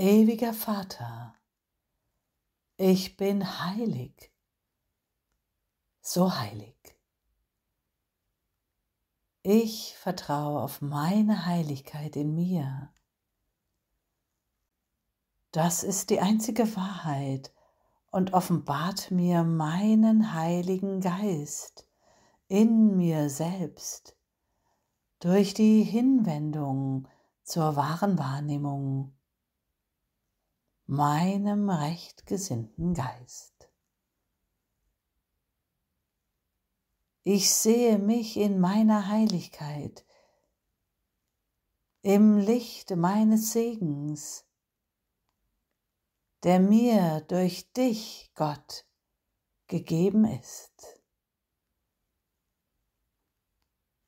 Ewiger Vater, ich bin heilig, so heilig. Ich vertraue auf meine Heiligkeit in mir. Das ist die einzige Wahrheit und offenbart mir meinen Heiligen Geist in mir selbst durch die Hinwendung zur wahren Wahrnehmung meinem rechtgesinnten Geist. Ich sehe mich in meiner Heiligkeit, im Licht meines Segens, der mir durch dich, Gott, gegeben ist.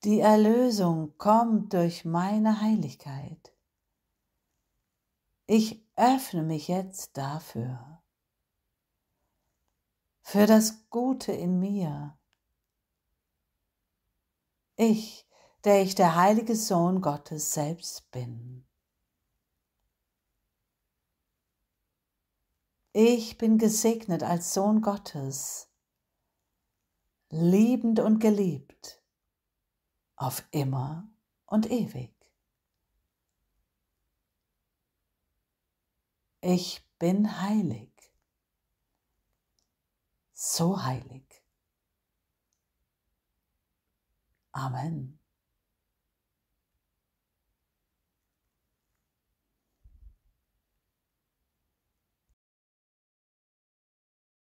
Die Erlösung kommt durch meine Heiligkeit. Ich öffne mich jetzt dafür, für das Gute in mir. Ich, der ich der heilige Sohn Gottes selbst bin. Ich bin gesegnet als Sohn Gottes, liebend und geliebt, auf immer und ewig. Ich bin heilig, so heilig. Amen.